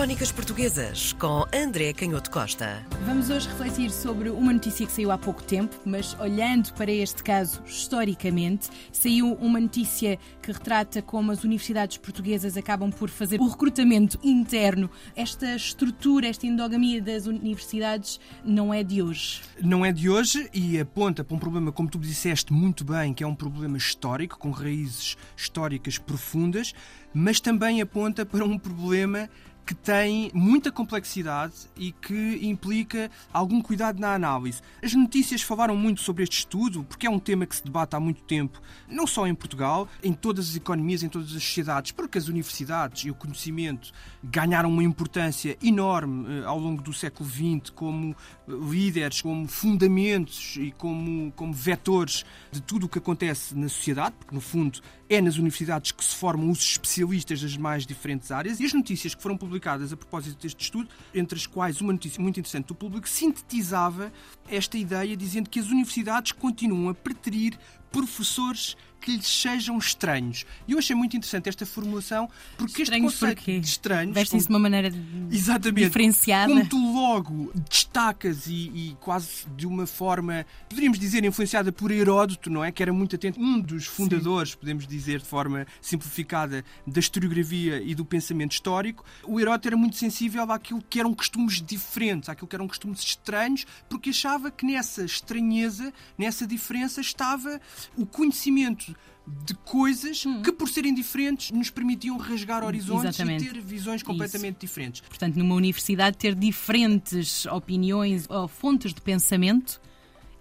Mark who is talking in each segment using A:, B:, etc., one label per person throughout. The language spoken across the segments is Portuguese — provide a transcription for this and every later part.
A: Crónicas Portuguesas com André Canhoto Costa.
B: Vamos hoje refletir sobre uma notícia que saiu há pouco tempo, mas olhando para este caso historicamente, saiu uma notícia que retrata como as universidades portuguesas acabam por fazer o recrutamento interno. Esta estrutura, esta endogamia das universidades não é de hoje.
C: Não é de hoje e aponta para um problema, como tu disseste muito bem, que é um problema histórico, com raízes históricas profundas, mas também aponta para um problema que tem muita complexidade e que implica algum cuidado na análise. As notícias falaram muito sobre este estudo, porque é um tema que se debate há muito tempo, não só em Portugal, em todas as economias, em todas as sociedades, porque as universidades e o conhecimento ganharam uma importância enorme eh, ao longo do século XX como eh, líderes, como fundamentos e como, como vetores de tudo o que acontece na sociedade, porque no fundo é nas universidades que se formam os especialistas das mais diferentes áreas e as notícias que foram publicadas publicadas a propósito deste estudo, entre as quais uma notícia muito interessante do público, sintetizava esta ideia dizendo que as universidades continuam a preterir professores que lhes sejam estranhos. E eu achei muito interessante esta formulação porque
B: estranhos
C: este conceito
B: porquê?
C: de estranhos.
B: Vestem-se de uma maneira
C: Exatamente.
B: diferenciada.
C: Como tu logo destacas e, e, quase de uma forma, poderíamos dizer, influenciada por Heródoto, não é? Que era muito atento, um dos fundadores, Sim. podemos dizer de forma simplificada, da historiografia e do pensamento histórico. O Heródoto era muito sensível àquilo que eram costumes diferentes, àquilo que eram costumes estranhos, porque achava que nessa estranheza, nessa diferença, estava o conhecimento de coisas hum. que, por serem diferentes, nos permitiam rasgar horizontes
B: Exatamente.
C: e ter visões completamente
B: Isso.
C: diferentes.
B: Portanto, numa universidade, ter diferentes opiniões ou fontes de pensamento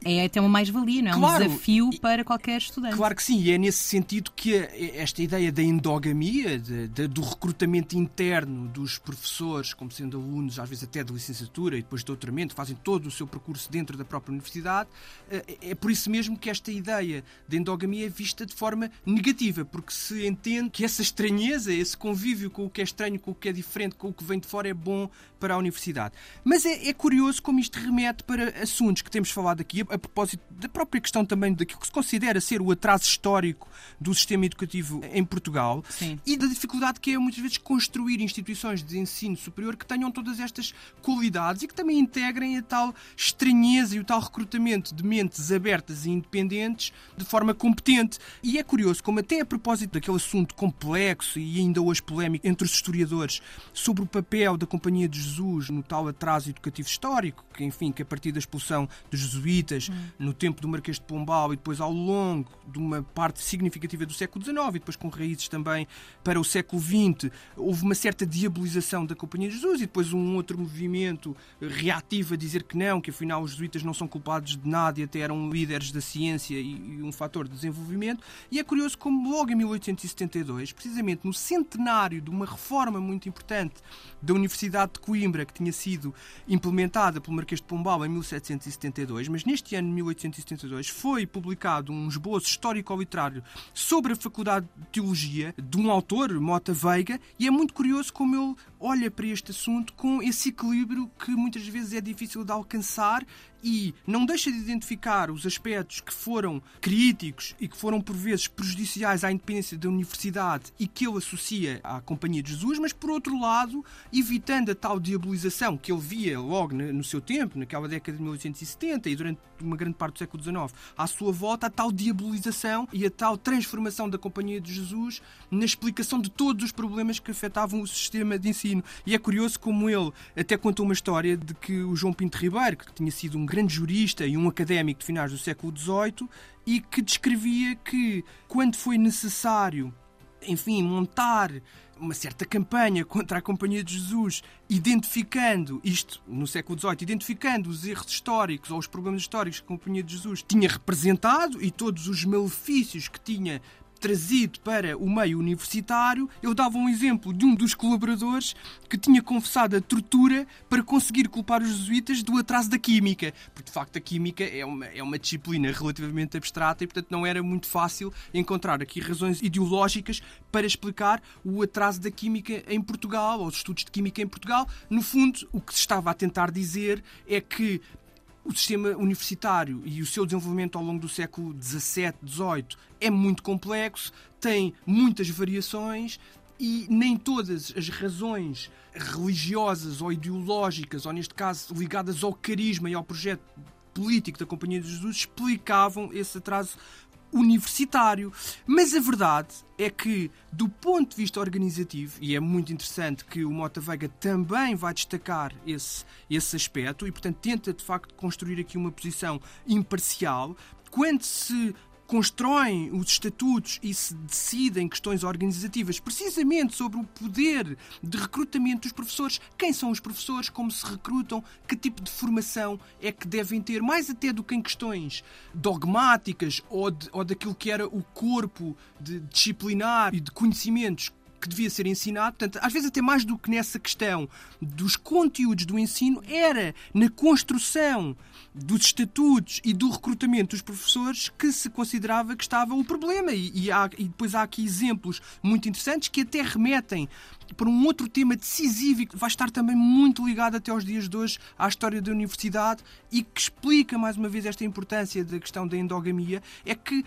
B: é até uma mais-valia, não é?
C: Claro,
B: um desafio para qualquer estudante.
C: Claro que sim, e é nesse sentido que esta ideia da endogamia, de, de, do recrutamento interno dos professores, como sendo alunos, às vezes até de licenciatura e depois de doutoramento, fazem todo o seu percurso dentro da própria universidade, eh, é por isso mesmo que esta ideia de endogamia é vista de forma negativa, porque se entende que essa estranheza, esse convívio com o que é estranho, com o que é diferente, com o que vem de fora, é bom para a universidade. Mas é, é curioso como isto remete para assuntos que temos falado aqui a propósito da própria questão também daquilo que se considera ser o atraso histórico do sistema educativo em Portugal
B: Sim.
C: e da dificuldade que é muitas vezes construir instituições de ensino superior que tenham todas estas qualidades e que também integrem a tal estranheza e o tal recrutamento de mentes abertas e independentes de forma competente. E é curioso como até a propósito daquele assunto complexo e ainda hoje polémico entre os historiadores sobre o papel da Companhia de Jesus no tal atraso educativo histórico, que enfim, que a partir da expulsão dos jesuítas hum. no tempo do Marquês de Pombal e depois ao longo de uma parte significativa do século XIX e depois com raízes também para o século XX, houve uma certa diabolização da Companhia de Jesus e depois um outro movimento reativo a dizer que não, que afinal os jesuítas não são culpados de nada e até eram líderes da ciência e, e um fator de desenvolvimento. E é curioso como logo em 1872, precisamente no centenário de uma reforma muito importante da Universidade de Coimbra que tinha sido implementada pelo Marquês de Pombal em 1772, mas neste ano de 1872 foi publicado um esboço histórico-literário sobre a Faculdade de Teologia de um autor, Mota Veiga, e é muito curioso como ele olha para este assunto com esse equilíbrio que muitas vezes é difícil de alcançar e não deixa de identificar os aspectos que foram críticos e que foram por vezes prejudiciais à independência da universidade e que ele associa à Companhia de Jesus, mas por outro lado, evitando a tal diabolização que ele via logo no seu tempo, naquela década de 1870 e durante uma grande parte do século XIX, à sua volta, a tal diabolização e a tal transformação da Companhia de Jesus na explicação de todos os problemas que afetavam o sistema de ensino. E é curioso como ele até contou uma história de que o João Pinto Ribeiro, que tinha sido um grande jurista e um académico de finais do século XVIII, e que descrevia que, quando foi necessário, enfim, montar uma certa campanha contra a Companhia de Jesus, identificando isto no século XVIII, identificando os erros históricos ou os problemas históricos que a Companhia de Jesus tinha representado e todos os malefícios que tinha trazido para o meio universitário, eu dava um exemplo de um dos colaboradores que tinha confessado a tortura para conseguir culpar os jesuítas do atraso da química. Porque, de facto, a química é uma, é uma disciplina relativamente abstrata e, portanto, não era muito fácil encontrar aqui razões ideológicas para explicar o atraso da química em Portugal, ou os estudos de química em Portugal. No fundo, o que se estava a tentar dizer é que o sistema universitário e o seu desenvolvimento ao longo do século XVII, XVIII é muito complexo, tem muitas variações e nem todas as razões religiosas ou ideológicas, ou neste caso ligadas ao carisma e ao projeto político da Companhia de Jesus, explicavam esse atraso universitário. Mas a verdade é que, do ponto de vista organizativo, e é muito interessante que o Mota Veiga também vai destacar esse, esse aspecto, e portanto tenta de facto construir aqui uma posição imparcial, quando se constroem os estatutos e se decidem questões organizativas precisamente sobre o poder de recrutamento dos professores, quem são os professores, como se recrutam, que tipo de formação é que devem ter, mais até do que em questões dogmáticas ou, de, ou daquilo que era o corpo disciplinar e de conhecimentos que devia ser ensinado. Portanto, às vezes até mais do que nessa questão dos conteúdos do ensino, era na construção dos estatutos e do recrutamento dos professores que se considerava que estava o problema. E, e, há, e depois há aqui exemplos muito interessantes que até remetem para um outro tema decisivo e que vai estar também muito ligado até aos dias de hoje à história da universidade e que explica mais uma vez esta importância da questão da endogamia, é que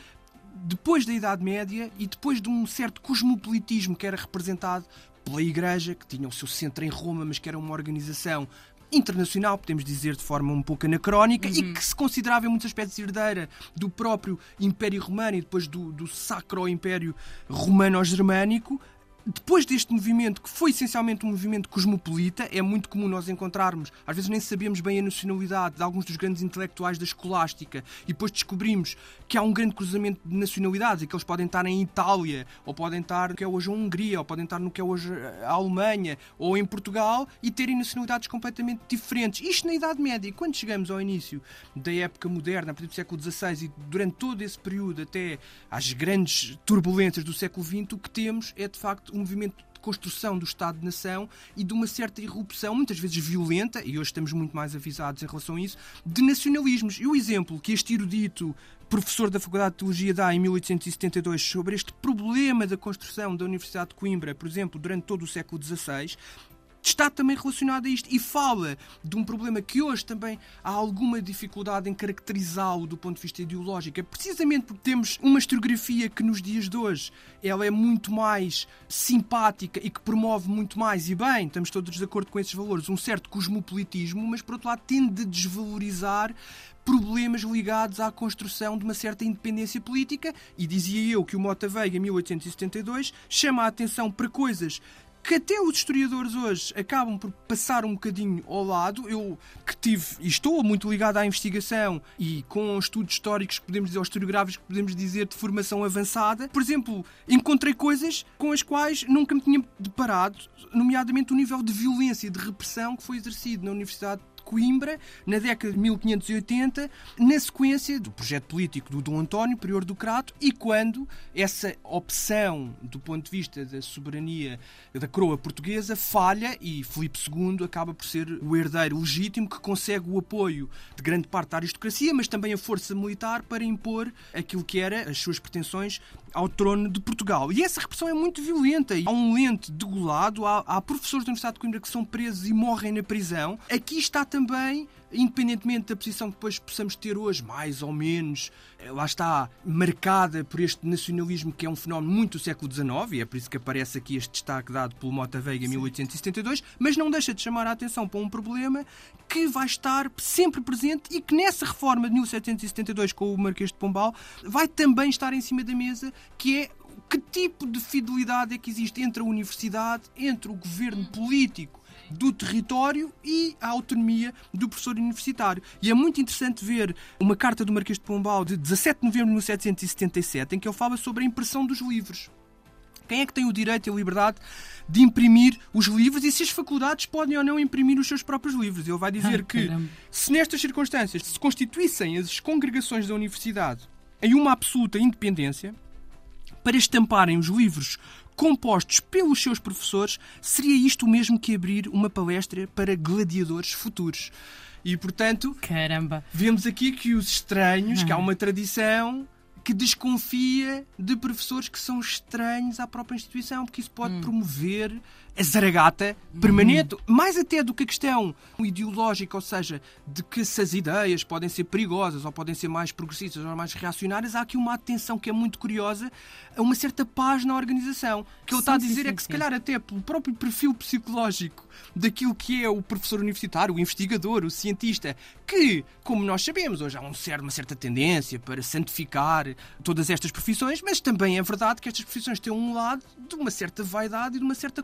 C: depois da Idade Média e depois de um certo cosmopolitismo que era representado pela Igreja, que tinha o seu centro em Roma, mas que era uma organização internacional, podemos dizer de forma um pouco anacrónica, uhum. e que se considerava em muitos aspectos herdeira do próprio Império Romano e depois do, do Sacro Império Romano-Germânico, depois deste movimento, que foi essencialmente um movimento cosmopolita, é muito comum nós encontrarmos, às vezes nem sabemos bem a nacionalidade de alguns dos grandes intelectuais da escolástica, e depois descobrimos que há um grande cruzamento de nacionalidades, e que eles podem estar em Itália, ou podem estar no que é hoje a Hungria, ou podem estar no que é hoje a Alemanha, ou em Portugal, e terem nacionalidades completamente diferentes. Isto na Idade Média. E quando chegamos ao início da época moderna, a partir do século XVI, e durante todo esse período até às grandes turbulências do século XX, o que temos é de facto um movimento de construção do Estado-nação e de uma certa irrupção, muitas vezes violenta, e hoje estamos muito mais avisados em relação a isso, de nacionalismos. E o exemplo que este erudito professor da Faculdade de Teologia dá em 1872 sobre este problema da construção da Universidade de Coimbra, por exemplo, durante todo o século XVI, está também relacionado a isto e fala de um problema que hoje também há alguma dificuldade em caracterizá-lo do ponto de vista ideológico, é precisamente porque temos uma historiografia que nos dias de hoje ela é muito mais simpática e que promove muito mais, e bem, estamos todos de acordo com esses valores, um certo cosmopolitismo, mas por outro lado tende a desvalorizar problemas ligados à construção de uma certa independência política e dizia eu que o Mota Veiga, em 1872, chama a atenção para coisas que até os historiadores hoje acabam por passar um bocadinho ao lado. Eu que tive e estou muito ligado à investigação e com estudos históricos que podemos dizer, ou historiográficos que podemos dizer de formação avançada, por exemplo, encontrei coisas com as quais nunca me tinha deparado, nomeadamente o nível de violência e de repressão que foi exercido na Universidade Coimbra, na década de 1580, na sequência do projeto político do Dom António, prior do Crato, e quando essa opção, do ponto de vista da soberania da coroa portuguesa, falha e Filipe II acaba por ser o herdeiro legítimo que consegue o apoio de grande parte da aristocracia, mas também a força militar para impor aquilo que era as suas pretensões ao trono de Portugal. E essa repressão é muito violenta. Há um lente degolado, há, há professores da Universidade de Coimbra que são presos e morrem na prisão. Aqui está também independentemente da posição que depois possamos ter hoje, mais ou menos, eh, lá está, marcada por este nacionalismo que é um fenómeno muito do século XIX, e é por isso que aparece aqui este destaque dado pelo Mota Veiga em 1872, mas não deixa de chamar a atenção para um problema que vai estar sempre presente e que nessa reforma de 1772 com o Marquês de Pombal vai também estar em cima da mesa, que é que tipo de fidelidade é que existe entre a universidade, entre o governo político do território e a autonomia do professor universitário. E é muito interessante ver uma carta do Marquês de Pombal de 17 de novembro de 1777 em que ele fala sobre a impressão dos livros. Quem é que tem o direito e a liberdade de imprimir os livros e se as faculdades podem ou não imprimir os seus próprios livros? Ele vai dizer ah, que, se nestas circunstâncias se constituíssem as congregações da universidade em uma absoluta independência, para estamparem os livros compostos pelos seus professores, seria isto o mesmo que abrir uma palestra para gladiadores futuros. E, portanto,
B: Caramba.
C: vemos aqui que os estranhos, que há uma tradição que desconfia de professores que são estranhos à própria instituição, porque isso pode hum. promover a zaragata permanente, uhum. mais até do que a questão ideológica, ou seja, de que se as ideias podem ser perigosas ou podem ser mais progressistas ou mais reacionárias, há aqui uma atenção que é muito curiosa a uma certa paz na organização. O que ele está a dizer sim, é que, se calhar, até pelo próprio perfil psicológico daquilo que é o professor universitário, o investigador, o cientista, que, como nós sabemos, hoje há um certo, uma certa tendência para santificar todas estas profissões, mas também é verdade que estas profissões têm um lado de uma certa vaidade e de uma certa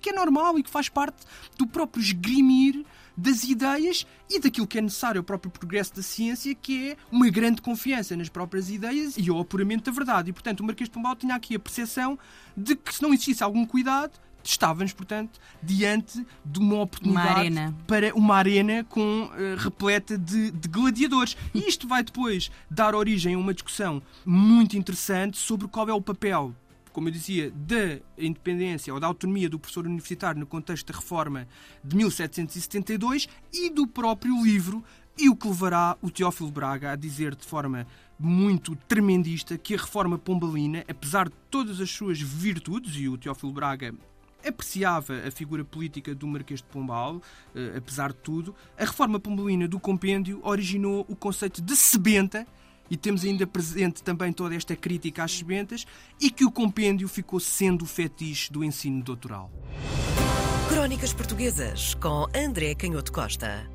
C: que é normal e que faz parte do próprio esgrimir das ideias e daquilo que é necessário ao próprio progresso da ciência, que é uma grande confiança nas próprias ideias e ao apuramento da verdade. E, portanto, o Marquês de Pombal tinha aqui a percepção de que se não existisse algum cuidado, estávamos, portanto, diante de uma oportunidade
B: uma arena.
C: para uma arena com uh, repleta de, de, gladiadores. E isto vai depois dar origem a uma discussão muito interessante sobre qual é o papel como eu dizia, da independência ou da autonomia do professor universitário no contexto da reforma de 1772 e do próprio livro, e o que levará o Teófilo Braga a dizer de forma muito tremendista que a reforma pombalina, apesar de todas as suas virtudes, e o Teófilo Braga apreciava a figura política do Marquês de Pombal, eh, apesar de tudo, a reforma pombalina do compêndio originou o conceito de sebenta, e temos ainda presente também toda esta crítica às sebentas, e que o compêndio ficou sendo o fetiche do ensino doutoral.
A: Crónicas Portuguesas com André Canhoto Costa.